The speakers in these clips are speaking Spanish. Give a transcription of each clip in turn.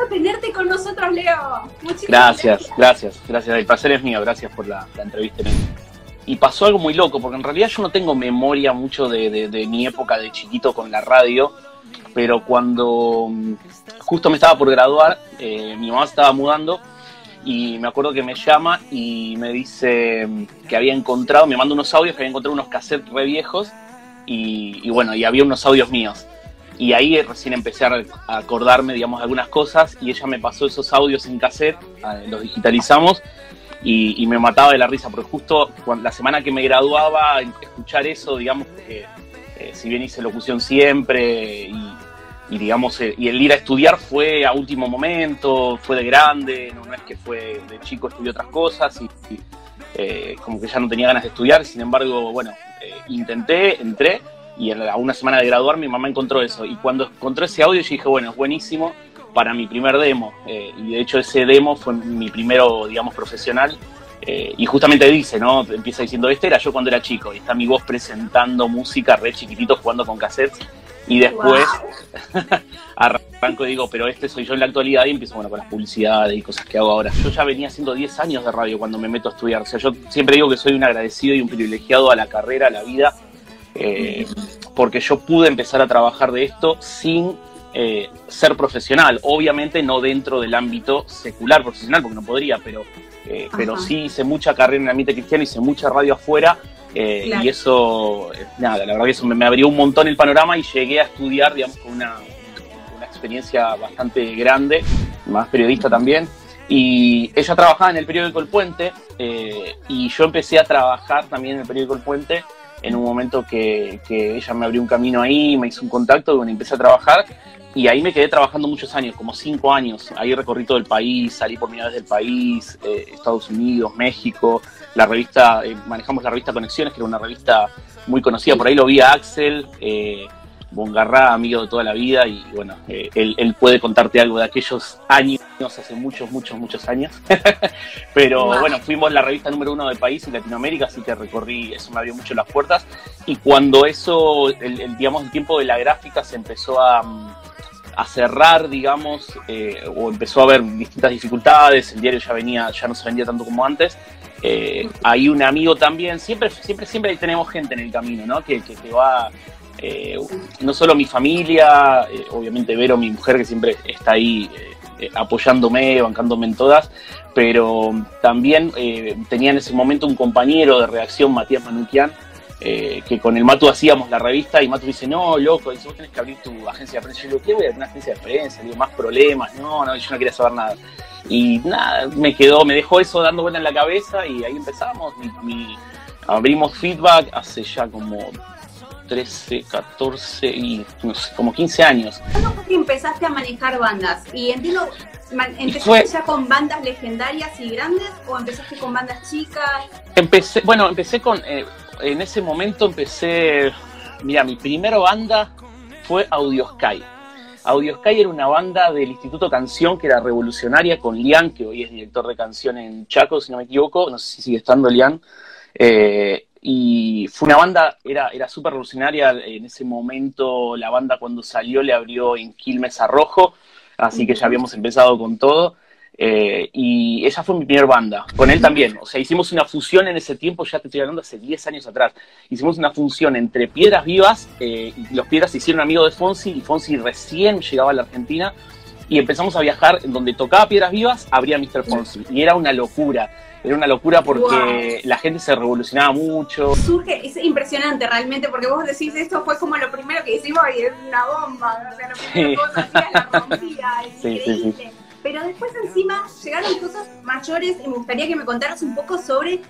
gusto tenerte con nosotros, Leo. Muchísimas gracias, gracias, gracias. El placer es mío. Gracias por la, entrevista. Y pasó algo muy loco, porque en realidad yo no tengo memoria mucho de, mi época de chiquito con la radio, pero cuando mm, justo me estaba por graduar, eh, mi mamá estaba mudando y me acuerdo que me llama y me dice mm, que había encontrado, me manda unos audios, que había encontrado unos cassettes re viejos y, bueno, y había unos audios míos. Y ahí recién empecé a acordarme, digamos, algunas cosas y ella me pasó esos audios en cassette, los digitalizamos y, me mataba de la risa, porque justo la semana que me graduaba, escuchar eso, digamos, que eh, si bien hice locución siempre y y digamos, eh, y el ir a estudiar fue a último momento, fue de grande, no, es que fue de chico estudié otras cosas y, eh, como que ya no tenía ganas de estudiar, sin embargo, bueno, eh, intenté, entré y a una semana de graduar mi mamá encontró eso y cuando encontró ese audio yo dije, bueno, es buenísimo para mi primer demo y de hecho ese demo fue mi primero, digamos, profesional y justamente dice, ¿no? Empieza diciendo, este era yo cuando era chico y está mi voz presentando música re chiquitito jugando con cassettes y después arranco y digo, pero este soy yo en la actualidad y empiezo bueno, con las publicidades y cosas que hago ahora. Yo ya venía haciendo 10 años de radio cuando me meto a estudiar. O sea, yo siempre digo que soy un agradecido y un privilegiado a la carrera, a la vida, eh, porque yo pude empezar a trabajar de esto sin eh, ser profesional. Obviamente no dentro del ámbito secular profesional, porque no podría, pero, eh, pero sí hice mucha carrera en el ambiente cristiano, hice mucha radio afuera y eso, nada, la verdad que eso me, abrió un montón el panorama y llegué a estudiar, digamos, con una, experiencia bastante grande, más periodista también. Y ella trabajaba en el periódico El Puente eh, y yo empecé a trabajar también en el periódico El Puente en un momento que, ella me abrió un camino ahí, me hizo un contacto, bueno, empecé a trabajar y ahí me quedé trabajando muchos años, como cinco años. Ahí recorrí todo el país, salí por unidades del país, eh, Estados Unidos, México. La revista, eh, manejamos la revista Conexiones, que era una revista muy conocida. Por ahí lo vi a Axel, eh, Bongarra, amigo de toda la vida, y bueno, eh, él, puede contarte algo de aquellos años, hace muchos, muchos, muchos años. Pero bueno, fuimos la revista número uno del país en Latinoamérica, así que recorrí, eso me abrió mucho las puertas. Y cuando eso, el digamos, el tiempo de la gráfica se empezó a mm, a cerrar, digamos, eh, o empezó a haber distintas dificultades, el diario ya venía, ya no se vendía tanto como antes. Eh, hay un amigo también, siempre, siempre, siempre tenemos gente en el camino, ¿no? Que, que, va, eh, no solo mi familia, obviamente Vero, mi mujer, que siempre está ahí apoyándome, bancándome en todas, pero también tenía en ese momento un compañero de redacción, Matías Manuquian, eh, que con el Matu hacíamos la revista y Matu dice, no, loco, dice, vos tenés que abrir tu agencia de prensa. Yo digo, ¿qué voy a abrir una agencia de prensa? Digo, más problemas. No, no, yo no quería saber nada. Y nada, me quedó, me dejó eso dando vuelta en la cabeza y ahí empezamos. abrimos feedback hace ya como 13, 14 y no sé, como 15 años. ¿Cuándo fue que empezaste a manejar bandas? Y entiendo, ¿empezaste ya con bandas legendarias y grandes o empezaste con bandas chicas? Empecé, bueno, empecé con, eh, en ese momento empecé, mira, mi primera banda fue Audio Sky. Audio Sky era una banda del Instituto Canción que era revolucionaria con Lian, que hoy es director de canción en Chaco, si no me equivoco, no sé si sigue estando Lian. Eh, y fue una banda, era, era súper revolucionaria en ese momento, la banda cuando salió le abrió en Quilmes a Rojo, así que ya habíamos empezado con todo. Eh, y esa fue mi primera banda, con él también. O sea, hicimos una fusión en ese tiempo, ya te estoy hablando hace 10 años atrás. Hicimos una función entre Piedras Vivas, eh, y los Piedras se hicieron amigos de Fonsi, y Fonsi recién llegaba a la Argentina, y empezamos a viajar, en donde tocaba Piedras Vivas, habría Mr. Fonsi, y era una locura. Era una locura porque la gente se revolucionaba mucho. Surge, es impresionante realmente, porque vos decís esto fue como lo primero que hicimos y es una bomba. O sea, lo primero que la rompía, es increíble. Pero después encima llegaron cosas mayores y me gustaría que me contaras un poco sobre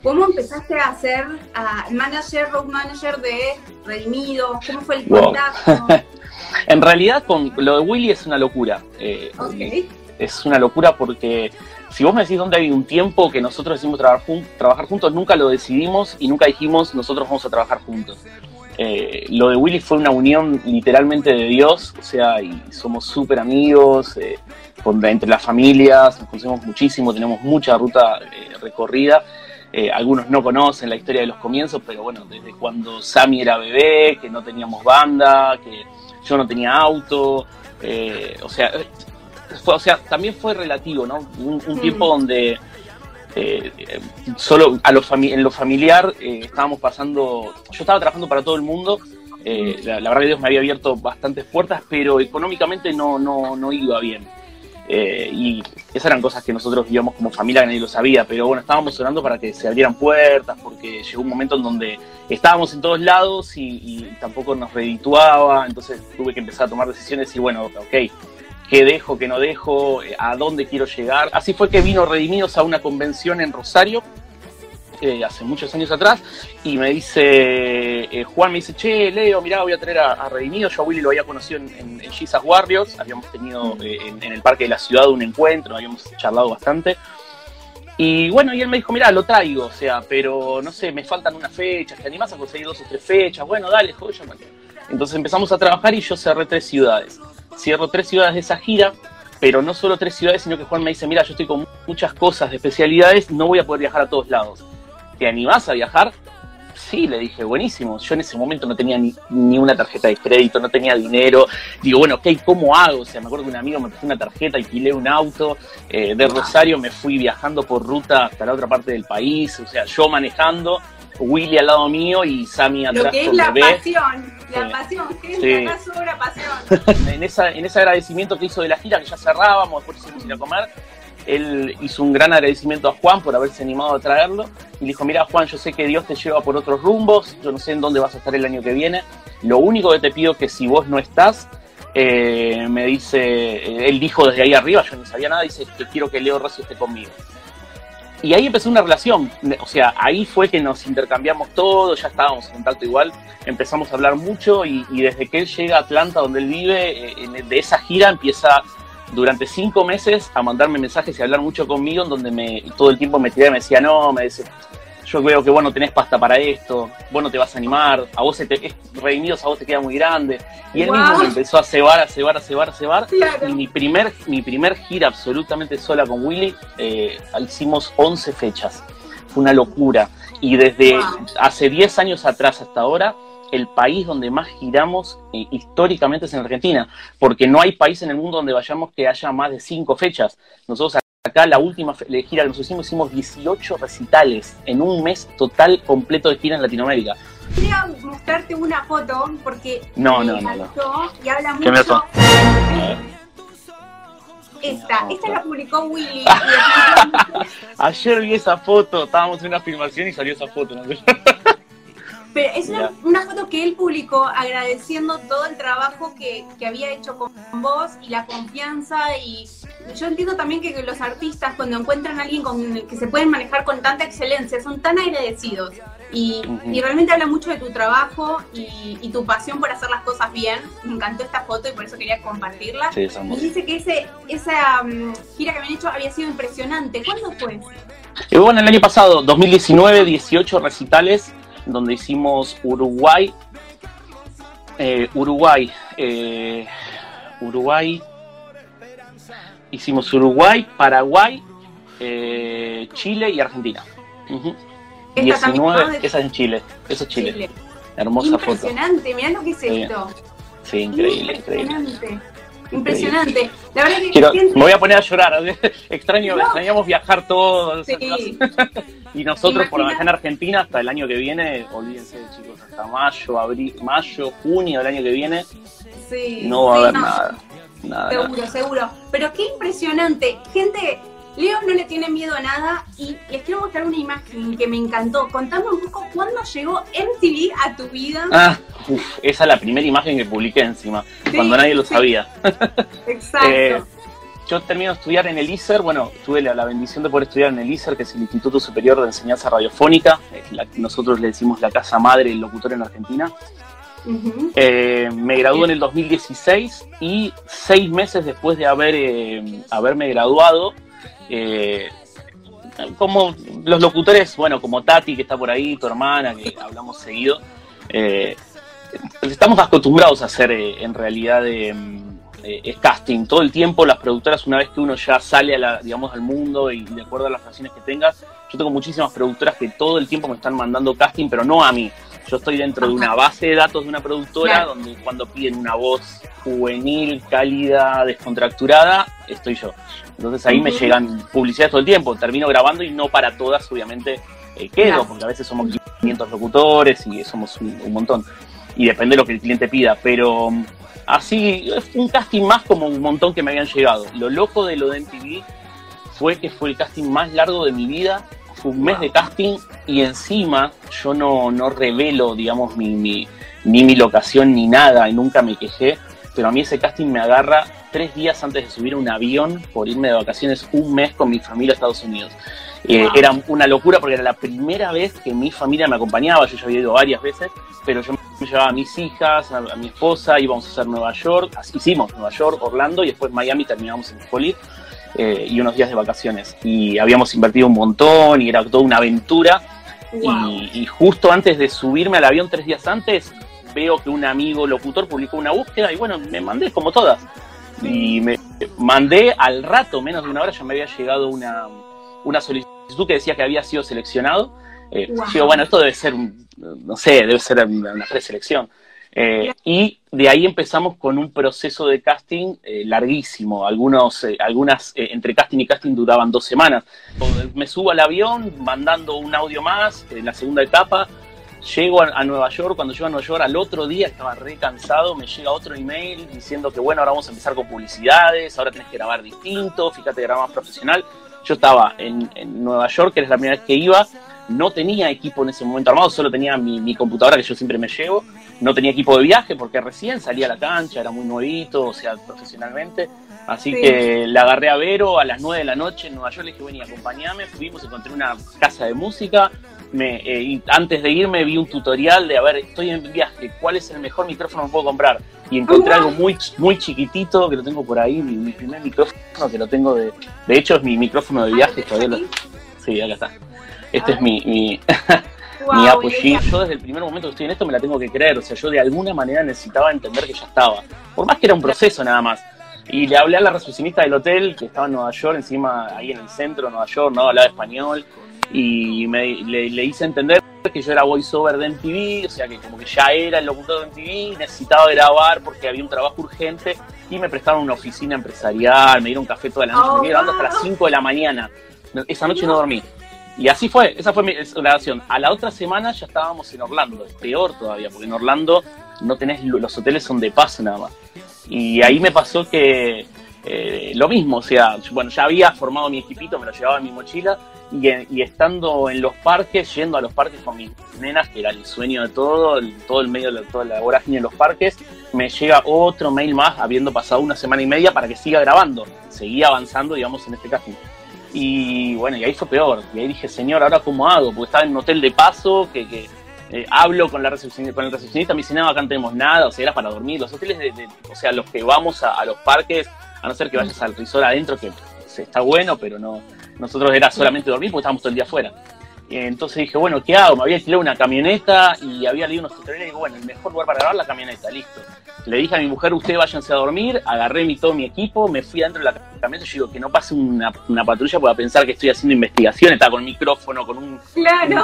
cómo empezaste a ser manager, road manager de Redimido, cómo fue el contacto. en realidad con lo de Willy es una locura. Eh, es una locura porque si vos me decís dónde hay un tiempo que nosotros decidimos trabajar juntos, nunca lo decidimos y nunca dijimos nosotros vamos a trabajar juntos. Eh, lo de Willy fue una unión literalmente de Dios, o sea, y somos súper amigos, eh, entre las familias, nos conocemos muchísimo, tenemos mucha ruta eh, recorrida. algunos no conocen la historia de los comienzos, pero bueno, desde cuando Sammy era bebé, que no teníamos banda, que yo no tenía auto, o sea, o sea, también fue relativo, ¿no? Un, tiempo donde eh, solo a lo en lo familiar eh, estábamos pasando, yo estaba trabajando para todo el mundo, eh, la, verdad que Dios me había abierto bastantes puertas, pero económicamente no, no, no iba bien. y esas eran cosas que nosotros vivíamos como familia, que nadie lo sabía, pero bueno, estábamos orando para que se abrieran puertas, porque llegó un momento en donde estábamos en todos lados y, y tampoco nos redituaba, entonces tuve que empezar a tomar decisiones y bueno, ok, qué dejo, qué no dejo, eh, a dónde quiero llegar. Así fue que vino Redimidos a una convención en Rosario, eh, hace muchos años atrás, y me dice, eh, Juan me dice, che, Leo, mirá, voy a traer a, Redimidos, yo a Willy lo había conocido en, en, Jesus Warriors, habíamos tenido en, el Parque de la Ciudad un encuentro, habíamos charlado bastante. Y bueno, y él me dijo, mira, lo traigo, o sea, pero no sé, me faltan unas fechas, ¿te animás a conseguir dos o tres fechas? Bueno, dale, joder, Entonces empezamos a trabajar y yo cerré tres ciudades cierro tres ciudades de esa gira, pero no solo tres ciudades, sino que Juan me dice, mira, yo estoy con muchas cosas de especialidades, no voy a poder viajar a todos lados. ¿Te animás a viajar? Sí, le dije, buenísimo. Yo en ese momento no tenía ni, una tarjeta de crédito, no tenía dinero. Digo, bueno, ok, ¿cómo hago? O sea, me acuerdo que un amigo me puso una tarjeta, alquilé un auto. Eh, de Rosario me fui viajando por ruta hasta la otra parte del país. O sea, yo manejando Willy al lado mío y Sammy atrás Lo que es la pasión, la pasión, gente, acá sobra pasión. en, esa, en ese agradecimiento que hizo de la gira, que ya cerrábamos, después hicimos ir a comer, él hizo un gran agradecimiento a Juan por haberse animado a traerlo y le dijo, mira Juan, yo sé que Dios te lleva por otros rumbos, yo no sé en dónde vas a estar el año que viene, lo único que te pido es que si vos no estás, eh, me dice, él dijo desde ahí arriba, yo no sabía nada, dice que quiero que Leo Rossi esté conmigo. Y ahí empezó una relación, o sea, ahí fue que nos intercambiamos todo, ya estábamos en contacto igual, empezamos a hablar mucho y, desde que él llega a Atlanta, donde él vive, eh, de esa gira empieza durante cinco meses a mandarme mensajes y a hablar mucho conmigo, en donde me, todo el tiempo me tiraba y me decía, no, me dice, yo veo que vos no tenés pasta para esto, vos no te vas a animar, a vos se te, redimidos a vos te queda muy grande. Y él mismo me empezó a cebar, a cebar, a cebar, a cebar. Y mi primer, mi primer gira absolutamente sola con Willy, eh, hicimos 11 fechas. Fue una locura. Y desde hace 10 años atrás hasta ahora, el país donde más giramos eh, históricamente es en Argentina, porque no hay país en el mundo donde vayamos que haya más de 5 fechas. Nosotros Acá la última gira que nos hicimos, hicimos 18 recitales en un mes total completo de gira en Latinoamérica. Quería mostrarte una foto porque no, no, no, y habla mucho. Esta, esta la publicó Willy. Ayer vi esa foto, estábamos en una filmación y salió esa foto. ¿no? Pero es una, foto que él publicó agradeciendo todo el trabajo que, había hecho con vos y la confianza. Y yo entiendo también que los artistas, cuando encuentran a alguien con el que se pueden manejar con tanta excelencia, son tan agradecidos. Y, realmente habla mucho de tu trabajo y, tu pasión por hacer las cosas bien. Me encantó esta foto y por eso quería compartirla. y dice que ese, esa mm, gira que habían hecho había sido impresionante. ¿Cuándo fue? Eh, bueno, el año pasado, 2019, 18 recitales donde hicimos Uruguay, eh, Uruguay, eh, Uruguay, hicimos Uruguay, Paraguay, eh, Chile y Argentina. 19, esa es en Chile, eso es Chile. Hermosa foto. Impresionante, mirá lo que es esto. Sí, increíble, increíble. Impresionante. La verdad que me voy a poner a llorar. Extraño, extrañamos viajar todos. y nosotros, por lo menos en Argentina, hasta el año que viene, olvídense, chicos, hasta mayo, abril, mayo, junio del año que viene, no va a haber nada, nada. Seguro, seguro. Pero qué impresionante. Gente Leo no le tiene miedo a nada y les quiero mostrar una imagen que me encantó. Contame un poco cuándo llegó MTV a tu vida. Ah, esa es la primera imagen que publiqué encima, cuando nadie lo sabía. Exacto. Eh, yo termino de estudiar en el ISER, bueno, tuve la, bendición de poder estudiar en el ISER, que es el Instituto Superior de Enseñanza Radiofónica, la, nosotros le decimos la casa madre del locutor en Argentina. Eh, me gradué en el 2016 y seis meses después de haber, eh, haberme graduado, eh, como los locutores, bueno, como Tati, que está por ahí, tu hermana, que hablamos seguido, eh, estamos acostumbrados a hacer eh, en realidad casting todo el tiempo. Las productoras, una vez que uno ya sale a la, digamos, al mundo y, de acuerdo a las canciones que tengas, yo tengo muchísimas productoras que todo el tiempo me están mandando casting, pero no a mí, Yo estoy dentro de una base de datos de una productora donde cuando piden una voz juvenil, cálida, descontracturada, estoy yo. Entonces ahí me llegan publicidades todo el tiempo. Termino grabando y no para todas, obviamente, eh, quedo, porque a veces somos 500 locutores y somos un, montón. Y depende de lo que el cliente pida. Pero mm, así, es un casting más como un montón que me habían llegado. Lo loco de lo de MTV fue que fue el casting más largo de mi vida. Fue un mes de casting y encima yo no, no revelo, digamos, mi, mi, ni mi locación ni nada y nunca me quejé. Pero a mí ese casting me agarra tres días antes de subir un avión por irme de vacaciones un mes con mi familia a Estados Unidos. Eh, era una locura porque era la primera vez que mi familia me acompañaba, yo ya había ido varias veces, pero yo me llevaba a mis hijas, a, mi esposa, íbamos a hacer Nueva York, hicimos Nueva York, Orlando y después Miami terminamos en Spolit eh, y unos días de vacaciones. Y habíamos invertido un montón y era toda una aventura. Y, y, justo antes de subirme al avión tres días antes, veo que un amigo locutor publicó una búsqueda y bueno, me mandé como todas y me mandé al rato, menos de una hora, ya me había llegado una, una solicitud que decía que había sido seleccionado. Eh, Digo, bueno, esto debe ser, no sé, debe ser una preselección. Eh, y de ahí empezamos con un proceso de casting eh, larguísimo. Algunos, eh, algunas entre casting y casting duraban dos semanas. Me subo al avión mandando un audio más en la segunda etapa Llego a, Nueva York, cuando llego a Nueva York al otro día estaba re cansado, me llega otro email diciendo que bueno, ahora vamos a empezar con publicidades, ahora tenés que grabar distinto, fíjate, grabar más profesional. Yo estaba en, Nueva York, que es la primera vez que iba, no tenía equipo en ese momento armado, solo tenía mi, computadora que yo siempre me llevo, no tenía equipo de viaje porque recién salía a la cancha, era muy nuevito, o sea, profesionalmente. Así que le agarré a Vero a las 9 de la noche en Nueva York, le dije, vení, acompañame, fuimos, encontré una casa de música, me, eh, y antes de irme vi un tutorial de, a ver, estoy en viaje, ¿cuál es el mejor micrófono que puedo comprar? Y encontré algo muy, muy chiquitito que lo tengo por ahí, mi, primer micrófono que lo tengo de... De hecho es mi micrófono de viaje, todavía Sí, acá está. Este es mi... mi mi Apogee. Yo desde el primer momento que estoy en esto me la tengo que creer. O sea, yo de alguna manera necesitaba entender que ya estaba. Por más que era un proceso nada más. Y le hablé a la recepcionista del hotel, que estaba en Nueva York, encima ahí en el centro de Nueva York, no hablaba español y me, le, hice entender que yo era voiceover de MTV, o sea que como que ya era el locutor de MTV, necesitaba grabar porque había un trabajo urgente y me prestaron una oficina empresarial, me dieron café toda la noche, me quedé hasta las 5 de la mañana. Esa noche no dormí. Y así fue, esa fue mi grabación. A la otra semana ya estábamos en Orlando, peor todavía, porque en Orlando no tenés, los hoteles son de paso nada más. Y ahí me pasó que eh, lo mismo, o sea, bueno, ya había formado mi equipito, me lo llevaba en mi mochila y, estando en los parques, yendo a los parques con mis nenas, que era el sueño de todo, todo el medio de toda la vorágine en los parques, me llega otro mail más, habiendo pasado una semana y media para que siga grabando. Seguía avanzando, digamos, en este casting. Y bueno, y ahí fue peor. Y ahí dije, señor, ¿ahora cómo hago? Porque estaba en un hotel de paso, que, eh, hablo con, la recepcionista, con el recepcionista, me dice, no, acá no tenemos nada, o sea, era para dormir. Los hoteles, de, o sea, los que vamos a, los parques, a no ser que vayas al resort adentro, que está bueno, pero no, nosotros era solamente dormir porque estábamos todo el día afuera. Entonces dije, bueno, ¿qué hago? Me había alquilado una camioneta y había leído unos tutoriales y digo, bueno, el mejor lugar para grabar la camioneta, listo. Le dije a mi mujer, ustedes váyanse a dormir, agarré mi, todo mi equipo, me fui adentro de la camioneta y digo, que no pase una, patrulla para pensar que estoy haciendo investigación, estaba con micrófono, con un,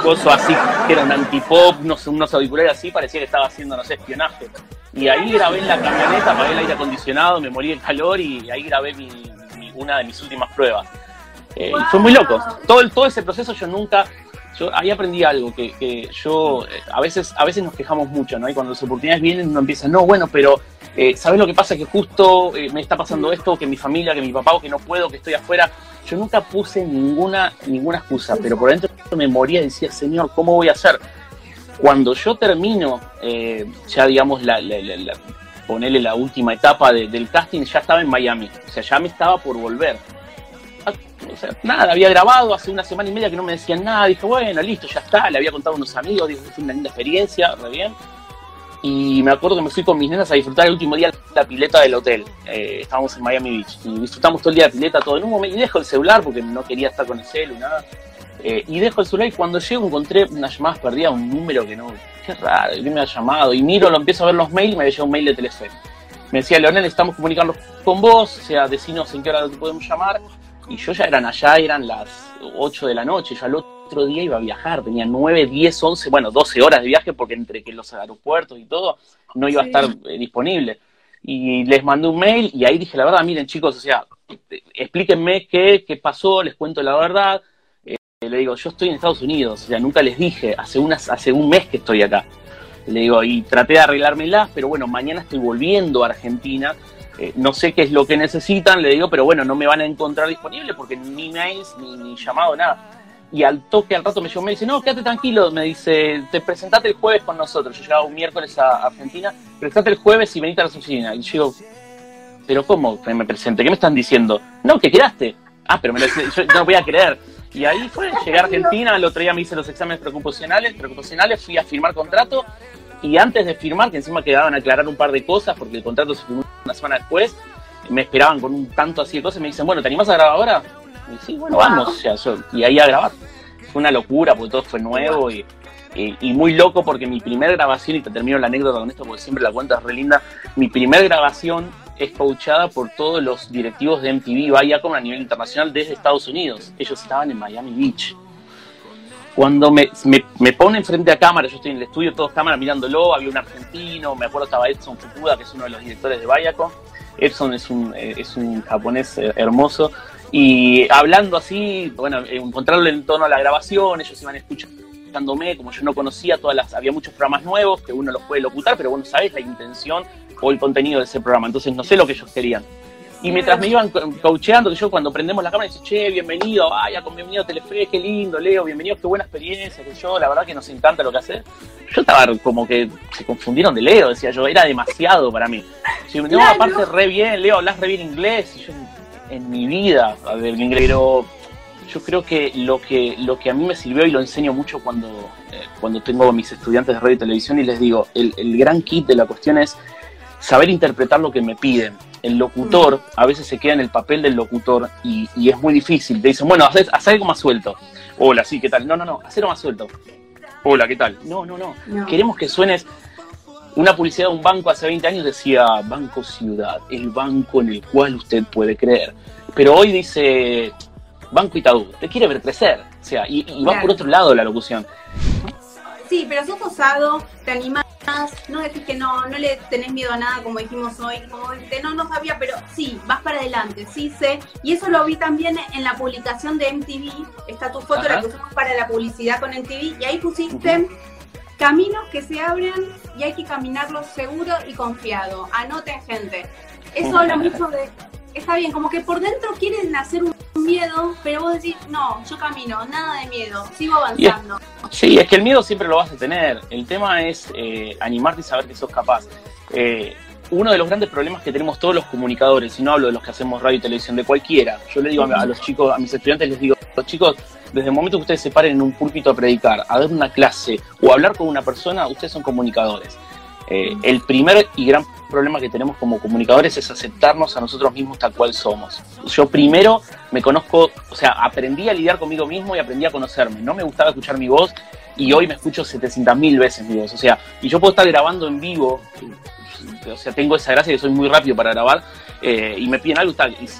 coso así, que era un antipop, no sé, unos auriculares así, parecía que estaba haciendo, no sé, espionaje. Y ahí grabé en la camioneta, apagué el aire acondicionado, me morí el calor y ahí grabé una de mis últimas pruebas. Eh, y fue muy loco. Todo, todo ese proceso yo nunca, yo ahí aprendí algo, que, que yo, eh, a veces, a veces nos quejamos mucho, ¿no? Y cuando las oportunidades vienen uno empieza, no, bueno, pero eh, ¿sabes lo que pasa? Que justo me está pasando esto, que mi familia, que mi papá, que no puedo, que estoy afuera. Yo nunca puse ninguna, ninguna excusa, pero por dentro me moría y decía, Señor, ¿cómo voy a hacer? Cuando yo termino, ya digamos, la, ponerle la última etapa del casting, ya estaba en Miami. O sea, ya me estaba por volver nada, había grabado hace una semana y media que no me decían nada, dije, bueno, listo, ya está, le había contado a unos amigos, dije, fue una linda experiencia, re bien. Y me acuerdo que me fui con mis nenas a disfrutar el último día la pileta del hotel. Eh, estábamos en Miami Beach y disfrutamos todo el día la pileta, todo en un momento. Y dejo el celular porque no quería estar con el celu, nada. Eh, y dejo el celular y cuando llego encontré unas llamadas perdidas, un número que no, qué raro, ¿quién me ha llamado? Y miro, lo empiezo a ver los mails y me había un mail de Telefe. Me decía, Leonel, estamos comunicando con vos, o sea, decinos en qué hora te podemos llamar y yo ya eran allá, eran las 8 de la noche, yo al otro día iba a viajar, tenía 9, 10, 11, bueno, 12 horas de viaje porque entre que los aeropuertos y todo no iba a estar eh, disponible. Y les mandé un mail y ahí dije, la verdad, miren chicos, o sea, explíquenme qué, qué pasó, les cuento la verdad. Eh, le digo, yo estoy en Estados Unidos, o sea, nunca les dije, hace, unas, hace un mes que estoy acá. Le digo, y traté de arreglármelas, pero bueno, mañana estoy volviendo a Argentina. Eh, no sé qué es lo que necesitan, le digo, pero bueno, no me van a encontrar disponible porque ni mails, ni, ni llamado, nada y al toque, al rato me llamó me dice, no, quédate tranquilo, me dice, te presentate el jueves con nosotros. Yo llegaba un miércoles a Argentina, presentate el jueves y venite a la oficina. Y yo pero ¿cómo me presente? ¿Qué me están diciendo? No, que quedaste. Ah, pero me lo, yo no voy a creer. Y ahí fue, llegué a Argentina, el otro día me hice los exámenes preocupacionales, preocupacionales, fui a firmar contrato y antes de firmar, que encima quedaban a aclarar un par de cosas, porque el contrato se firmó una semana después, me esperaban con un tanto así de cosas y me dicen, bueno, ¿te animás a grabar ahora? Y sí, bueno, vamos, y ahí a grabar. Fue una locura porque todo fue nuevo y, y, muy loco porque mi primera grabación, y te termino la anécdota con esto porque siempre la cuenta es re linda, mi primera grabación es coachada por todos los directivos de MTV Viacom a nivel internacional desde Estados Unidos. Ellos estaban en Miami Beach. Cuando me, me, ponen frente a cámara, yo estoy en el estudio, todos cámaras mirándolo, había un argentino, me acuerdo estaba Edson Fukuda, que es uno de los directores de Viacom. Edson es un, eh, es un japonés eh, hermoso. Y hablando así, bueno, encontrarlo en torno a la grabación, ellos iban escuchándome, como yo no conocía todas las, había muchos programas nuevos que uno los puede locutar, pero bueno, sabes la intención o el contenido de ese programa. Entonces no sé lo que ellos querían. Y mientras me iban coacheando, que yo cuando prendemos la cámara, dice, che, bienvenido, vaya, con bienvenido a Telefe, qué lindo, Leo, bienvenido, qué buena experiencia, que yo, la verdad que nos encanta lo que haces. Yo estaba como que se confundieron de Leo, decía yo, era demasiado para mí. Si, no, aparte re bien, Leo, hablas re bien inglés, y yo en mi vida del inglés, pero yo creo que lo que lo que a mí me sirvió y lo enseño mucho cuando, eh, cuando tengo a mis estudiantes de radio y televisión y les digo, el, el gran kit de la cuestión es saber interpretar lo que me piden. El locutor a veces se queda en el papel del locutor y, es muy difícil. Te dicen, bueno, haz, algo más suelto. Hola, sí, ¿qué tal? No, no, no, algo más suelto. Hola, ¿qué tal? No, no, no, Queremos que suenes. Una publicidad de un banco hace 20 años decía Banco Ciudad, el banco en el cual usted puede creer. Pero hoy dice Banco Itaú, te quiere ver crecer. O sea, y, va por otro lado la locución. Sí, pero sos osado, te animás, no decís que no, no le tenés miedo a nada, como dijimos hoy, como no, no sabía, pero sí, vas para adelante, sí sé. Y eso lo vi también en la publicación de MTV, está tu foto, la que usamos para la publicidad con MTV, y ahí pusiste caminos que se abren y hay que caminarlos seguro y confiado. Anoten, gente. Eso es lo mismo de está bien, como que por dentro quieren hacer un miedo, pero vos decís, no, yo camino, nada de miedo, sigo avanzando. sí, es que el miedo siempre lo vas a tener. El tema es eh, animarte y saber que sos capaz. Eh, uno de los grandes problemas que tenemos todos los comunicadores, y no hablo de los que hacemos radio y televisión, de cualquiera, yo le digo a, los chicos, a mis estudiantes les digo, los chicos, desde el momento que ustedes se paren en un púlpito a predicar, a dar una clase o a hablar con una persona, ustedes son comunicadores. Eh, el primer y gran problema que tenemos como comunicadores es aceptarnos a nosotros mismos tal cual somos. Yo primero me conozco, o sea, aprendí a lidiar conmigo mismo y aprendí a conocerme. No me gustaba escuchar mi voz y hoy me escucho 700.000 veces mi voz. O sea, y yo puedo estar grabando en vivo, o sea, tengo esa gracia que soy muy rápido para grabar eh, y me piden algo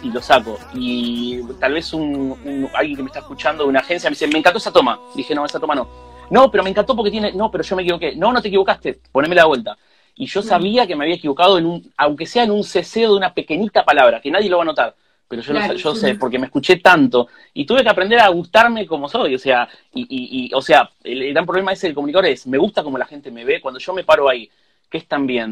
y, lo saco. Y tal vez un, alguien que me está escuchando de una agencia me dice, me encantó esa toma. Dije, no, esa toma no no, pero me encantó porque tiene. No, pero yo me equivoqué. No, no te equivocaste. Poneme la vuelta. Y yo sabía que me había equivocado en un, aunque sea en un ceseo de una pequeñita palabra, que nadie lo va a notar. Pero yo, yo sé, porque me escuché tanto. Y tuve que aprender a gustarme como soy. O sea, y, y, o sea, el, gran problema ese del comunicador es, me gusta como la gente me ve. Cuando yo me paro ahí, ¿qué están viendo?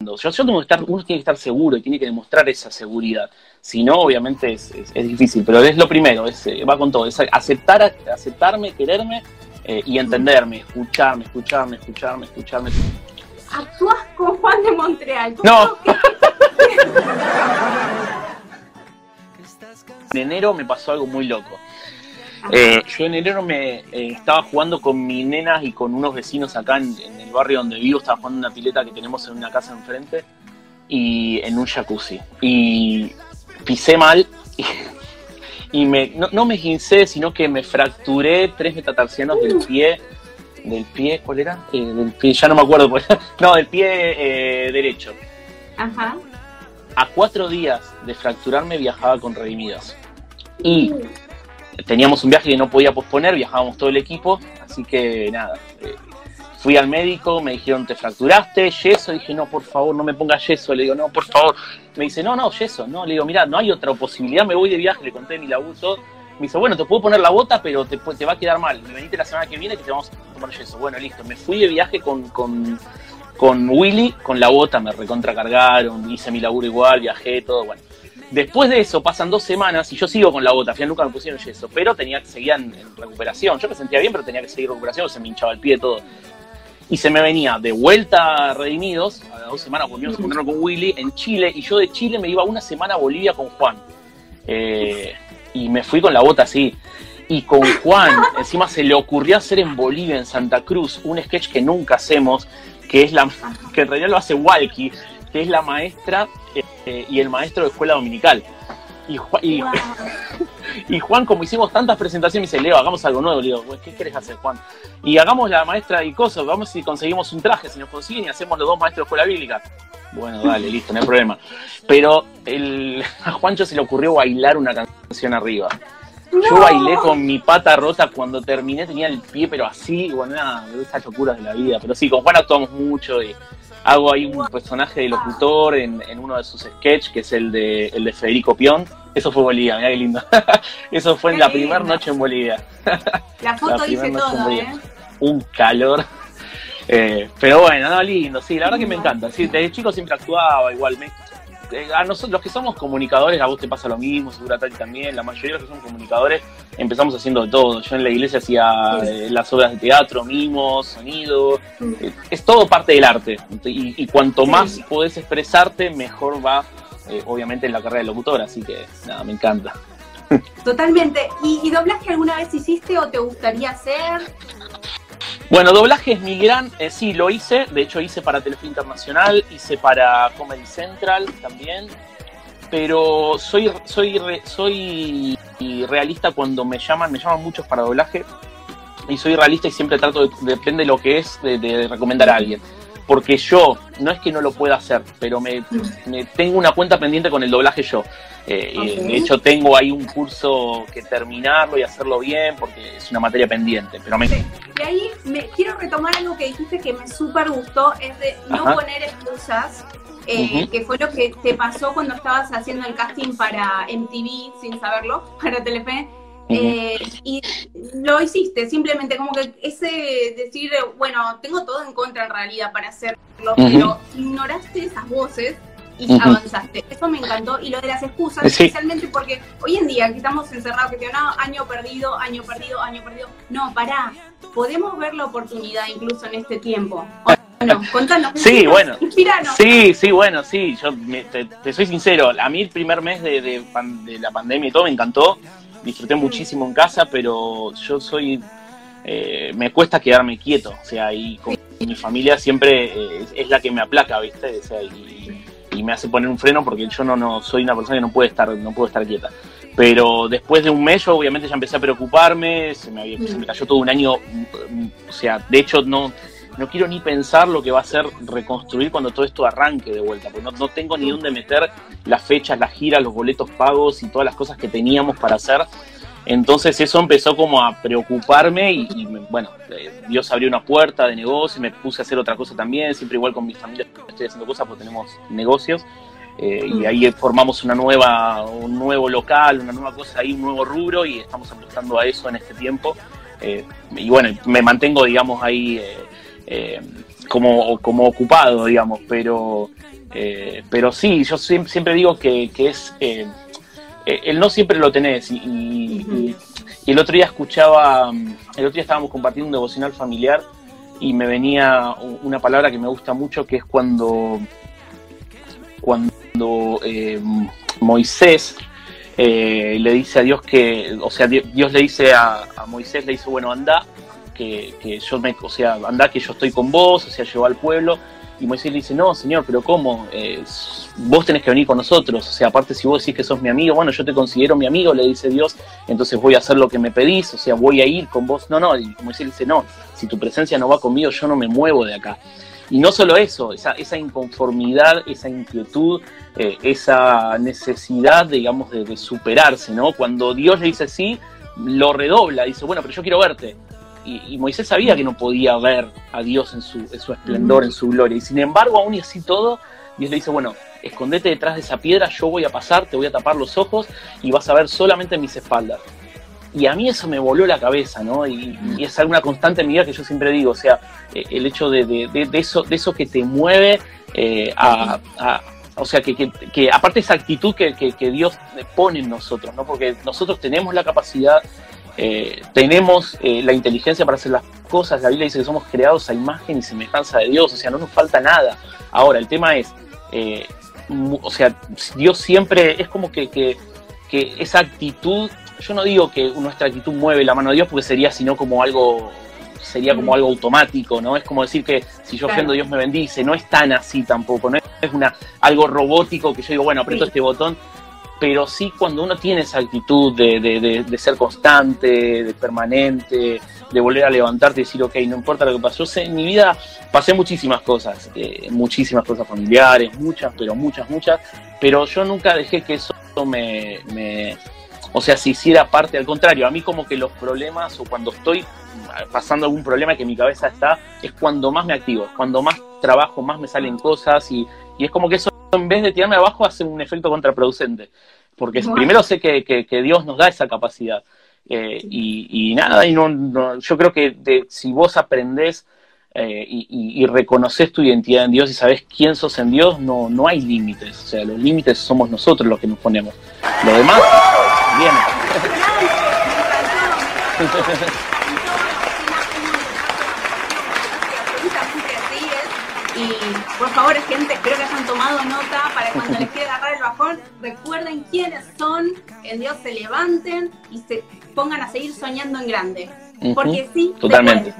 Yo, yo tengo que estar, uno tiene que estar seguro y tiene que demostrar esa seguridad. Si no, obviamente es, es, difícil, pero es lo primero, es, eh, va con todo, es aceptar, aceptarme, quererme eh, y entenderme, escucharme, escucharme, escucharme, escucharme. Actúas con Juan de Montreal. No. en enero me pasó algo muy loco. Eh, yo en enero me eh, estaba jugando con mi nenas y con unos vecinos acá en, el barrio donde vivo, estaba jugando en una pileta que tenemos en una casa enfrente y en un jacuzzi. Y pisé mal y me, no, me gincé, sino que me fracturé tres metatarsianos del pie. ¿Del pie? ¿Cuál era? Eh, del pie, ya no me acuerdo. no, del pie eh, derecho. Ajá. A cuatro días de fracturarme viajaba con redimidos. Y teníamos un viaje que no podía posponer, viajábamos todo el equipo, así que nada, eh, fui al médico, me dijeron, te fracturaste, yeso, dije, no, por favor, no me pongas yeso, le digo, no, por favor, me dice, no, no, yeso, no, le digo, mira, no hay otra posibilidad, me voy de viaje, le conté mi laburo, me dice, bueno, te puedo poner la bota, pero te, te va a quedar mal, y venite la semana que viene que te vamos a poner yeso, bueno, listo, me fui de viaje con, con, con Willy, con la bota, me recontracargaron, hice mi laburo igual, viajé, todo, bueno. Después de eso pasan dos semanas y yo sigo con la bota, al final nunca me pusieron yeso, pero tenía que seguir en, recuperación. Yo me sentía bien, pero tenía que seguir recuperación, se me hinchaba el pie todo. Y se me venía de vuelta a Redimidos, a las dos semanas volvimos a encontrarnos con Willy en Chile, y yo de Chile me iba una semana a Bolivia con Juan. Eh, y me fui con la bota así. Y con Juan, encima se le ocurrió hacer en Bolivia, en Santa Cruz, un sketch que nunca hacemos, que es la que en realidad lo hace Walkie, que es la maestra eh, y el maestro de escuela dominical. Y, y, Juan, como hicimos tantas presentaciones, me dice, Leo, hagamos algo nuevo. Le digo, ¿qué quieres hacer, Juan? Y hagamos la maestra y cosas, vamos si conseguimos un traje, si nos consiguen y hacemos los dos maestros de escuela bíblica. Bueno, dale, listo, no hay problema. Pero el, a Juancho se le ocurrió bailar una canción arriba. Yo bailé con mi pata rota cuando terminé, tenía el pie, pero así, bueno, nada, esas locuras de la vida. Pero sí, con Juan actuamos mucho y hago ahí un personaje de locutor en, uno de sus sketches, que es el de, el de Federico Pion. Eso fue Bolivia, mirá qué lindo. Eso fue en la primera noche en Bolivia. La foto dice todo, ¿eh? Un calor. Eh, pero bueno, no, lindo, sí, la verdad que me encanta. Sí, desde chico siempre actuaba igual. Eh, a nosotros, los que somos comunicadores, a vos te pasa lo mismo, seguro a también, la mayoría de los que son comunicadores empezamos haciendo de todo. Yo en la iglesia hacía eh, las obras de teatro, mimos, sonido, eh, es todo parte del arte. Y, cuanto más podés expresarte, mejor va, obviamente, en la carrera de locutor, así que nada, me encanta. Totalmente. ¿Y, ¿Y doblaje alguna vez hiciste o te gustaría hacer? Bueno, doblaje es mi gran, eh, sí, lo hice, de hecho hice para Telefe Internacional, hice para Comedy Central también, pero soy, soy, soy realista cuando me llaman, me llaman muchos para doblaje, y soy realista y siempre trato, de, depende de lo que es, de recomendar a alguien porque yo, no es que no lo pueda hacer, pero me, tengo una cuenta pendiente con el doblaje yo. Eh, De hecho, tengo ahí un curso que terminarlo y hacerlo bien porque es una materia pendiente. Pero me... Y ahí me, quiero retomar algo que dijiste que me súper gustó, es de no poner excusas. Eh, que fue lo que te pasó cuando estabas haciendo el casting para MTV, sin saberlo, para Telefe eh, y lo hiciste, simplemente como que ese decir, bueno, tengo todo en contra en realidad para hacerlo, pero ignoraste esas voces y avanzaste. Eso me encantó. Y lo de las excusas, especialmente porque hoy en día que estamos encerrados, que tenemos año perdido, año perdido, año perdido. No, pará. Podemos ver la oportunidad incluso en este tiempo. Bueno, contanos. Sí, bueno. Sí, sí, bueno, sí. Yo te, soy sincero. A mí el primer mes de, de la pandemia y todo me encantó disfruté muchísimo en casa, pero yo soy, eh, me cuesta quedarme quieto, o sea, y con mi familia siempre eh, es la que me aplaca, ¿viste? O sea, y, me hace poner un freno porque yo no, no soy una persona que no puede estar, no puedo estar quieta. Pero después de un mes yo obviamente ya empecé a preocuparme, se me, se me cayó todo un año, o sea, de hecho no, no quiero ni pensar lo que va a ser reconstruir cuando todo esto arranque de vuelta, porque no, tengo ni dónde meter las fechas, las giras, los boletos pagos y todas las cosas que teníamos para hacer. Entonces eso empezó como a preocuparme y, bueno, eh, Dios abrió una puerta de negocio y me puse a hacer otra cosa también, siempre igual con mi familia estoy haciendo cosas porque tenemos negocios. Eh, y ahí formamos una nueva, un nuevo local, una nueva cosa ahí, un nuevo rubro y estamos apostando a eso en este tiempo. Eh, y bueno, me mantengo, digamos, ahí eh, como, como ocupado, digamos, pero, eh, pero sí, yo siempre, digo que, es, eh, el no siempre lo tenés y, el otro día escuchaba, el otro día estábamos compartiendo un devocional familiar y me venía una palabra que me gusta mucho que es cuando, cuando Moisés le dice a Dios que, o sea, Dios le dice a, a Moisés, le dice, bueno, anda que, yo me, o sea, anda que yo estoy con vos, o sea, llevó al pueblo. Y Moisés le dice, no, señor, pero ¿cómo? Eh, vos tenés que venir con nosotros. O sea, aparte si vos decís que sos mi amigo, bueno, yo te considero mi amigo, le dice Dios, entonces voy a hacer lo que me pedís, o sea, voy a ir con vos. No, no, y Moisés le dice, no, si tu presencia no va conmigo, yo no me muevo de acá. Y no solo eso, esa, inconformidad, esa inquietud, eh, esa necesidad, digamos, de superarse, ¿no? Cuando Dios le dice sí, lo redobla, dice, bueno, pero yo quiero verte. Y, Moisés sabía que no podía ver a Dios en su, en su esplendor, en su gloria. Y sin embargo, aún y así todo, Dios le dice, bueno, escondete detrás de esa piedra, yo voy a pasar, te voy a tapar los ojos y vas a ver solamente mis espaldas. Y a mí eso me voló la cabeza, ¿no? Y, es alguna constante en mi vida que yo siempre digo, o sea, eh, el hecho de, eso, de eso que te mueve eh, a, o sea, que, que, aparte esa actitud que, que, Dios pone en nosotros, ¿no? Porque nosotros tenemos la capacidad, eh, tenemos la inteligencia para hacer las cosas. La Biblia dice que somos creados a imagen y semejanza de Dios, o sea, no nos falta nada. Ahora, el tema es, o sea, Dios siempre es como que, que, esa actitud yo no digo que nuestra actitud mueve la mano de Dios porque sería sino como algo sería como algo automático, ¿no? Es como decir que si yo ofendo Dios me bendice, no es tan así tampoco, no es una algo robótico que yo digo, bueno, aprieto este botón, pero sí cuando uno tiene esa actitud de, de, ser constante, de permanente, de volver a levantarte y decir, ok, no importa lo que pasó, en mi vida pasé muchísimas cosas, eh, muchísimas cosas familiares, muchas, pero muchas, muchas, pero yo nunca dejé que eso me, o sea, si hiciera parte, al contrario, a mí como que los problemas o cuando estoy pasando algún problema que mi cabeza está, es cuando más me activo, cuando más trabajo, más me salen cosas y, es como que eso en vez de tirarme abajo hace un efecto contraproducente. Porque primero sé que, Dios nos da esa capacidad. Eh, y, nada, y no, yo creo que si vos aprendés eh, y, y, reconoces tu identidad en Dios y sabes quién sos en Dios, no, no hay límites. O sea, los límites somos nosotros los que nos ponemos. Lo demás viene. Y por favor, gente, espero que hayan tomado nota para cuando les quiera agarrar el bajón, recuerden quiénes son, en Dios se levanten y se pongan a seguir soñando en grande. Porque sí, totalmente.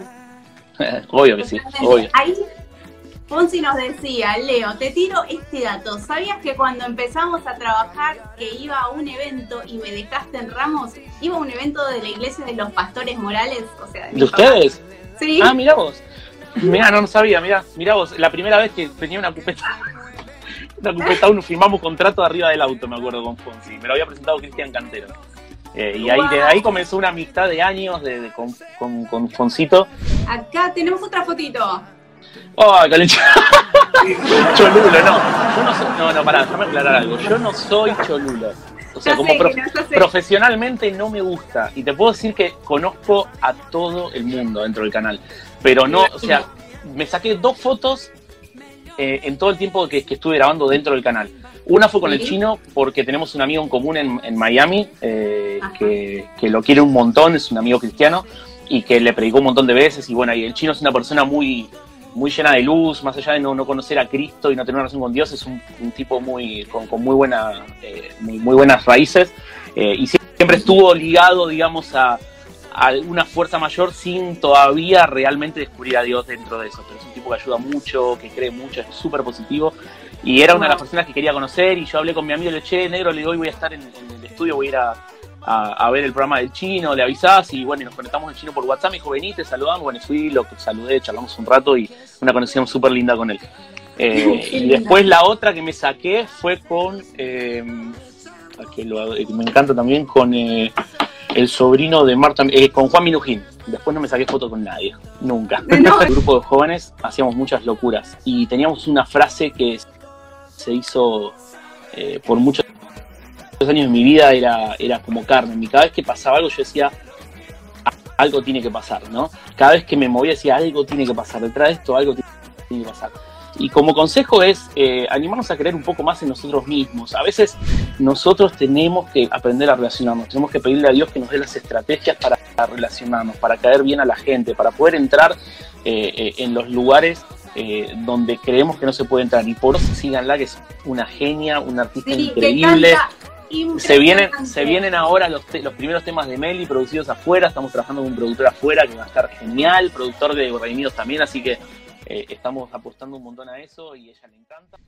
obvio que sí, obvio. Ahí Fonsi nos decía, Leo, te tiro este dato. ¿Sabías que cuando empezamos a trabajar que iba a un evento y me dejaste en Ramos, iba a un evento de la iglesia de los pastores morales? O sea, ¿De, ustedes? Sí. Ah, mira vos. Mira, no, no sabía, mira, mira vos, la primera vez que tenía una cupeta, una cupeta uno, firmamos contrato arriba del auto, me acuerdo con Fonsi. Me lo había presentado Cristian Cantero. Eh, y ahí, de ahí comenzó una amistad de años de, con, con, con, Foncito. Acá tenemos otra fotito. ¡Oh, calencho! cholulo, no. Yo no soy, no, no, pará, déjame aclarar algo. Yo no soy cholulo. O sea, como profesionalmente no me gusta. Y te puedo decir que conozco a todo el mundo dentro del canal. Pero no, o sea, me saqué dos fotos eh, en todo el tiempo que, que, estuve grabando dentro del canal. Una fue con el chino porque tenemos un amigo en común en, Miami eh, que, lo quiere un montón, es un amigo cristiano y que le predicó un montón de veces. Y bueno, y el chino es una persona muy, muy llena de luz, más allá de no, conocer a Cristo y no tener una relación con Dios, es un, tipo muy con, muy, buena, eh, muy, buenas raíces y siempre estuvo ligado, digamos, a, alguna fuerza mayor sin todavía realmente descubrir a Dios dentro de eso. Pero es un tipo que ayuda mucho, que cree mucho, es súper positivo. Y era una de las personas que quería conocer y yo hablé con mi amigo, le eché, negro, le digo, hoy voy a estar en, el estudio, voy a ir a, ver el programa del chino, le avisás y bueno, y nos conectamos el chino por WhatsApp, me dijo, vení, te saludamos, bueno, fui, lo saludé, charlamos un rato y una conexión súper linda con él. Eh, y después la otra que me saqué fue con, eh, que me encanta también, con eh, el sobrino de Marta, eh, con Juan Minujín. Después no me saqué foto con nadie, nunca. el grupo de jóvenes hacíamos muchas locuras y teníamos una frase que se hizo eh, por muchos años de mi vida, era, era como carne. cada vez que pasaba algo yo decía, algo tiene que pasar, ¿no? Cada vez que me movía decía, algo tiene que pasar, detrás de esto algo tiene que pasar. Y como consejo es eh, animarnos a creer un poco más en nosotros mismos. A veces nosotros tenemos que aprender a relacionarnos, tenemos que pedirle a Dios que nos dé las estrategias para relacionarnos, para caer bien a la gente, para poder entrar eh, eh, en los lugares donde creemos que no se puede entrar. Y por eso síganla, que es una genia, una artista increíble. Se vienen, se vienen ahora los, los primeros temas de Meli producidos afuera. Estamos trabajando con un productor afuera que va a estar genial, productor de Redimidos también, así que eh, estamos apostando un montón a eso y a ella le encanta.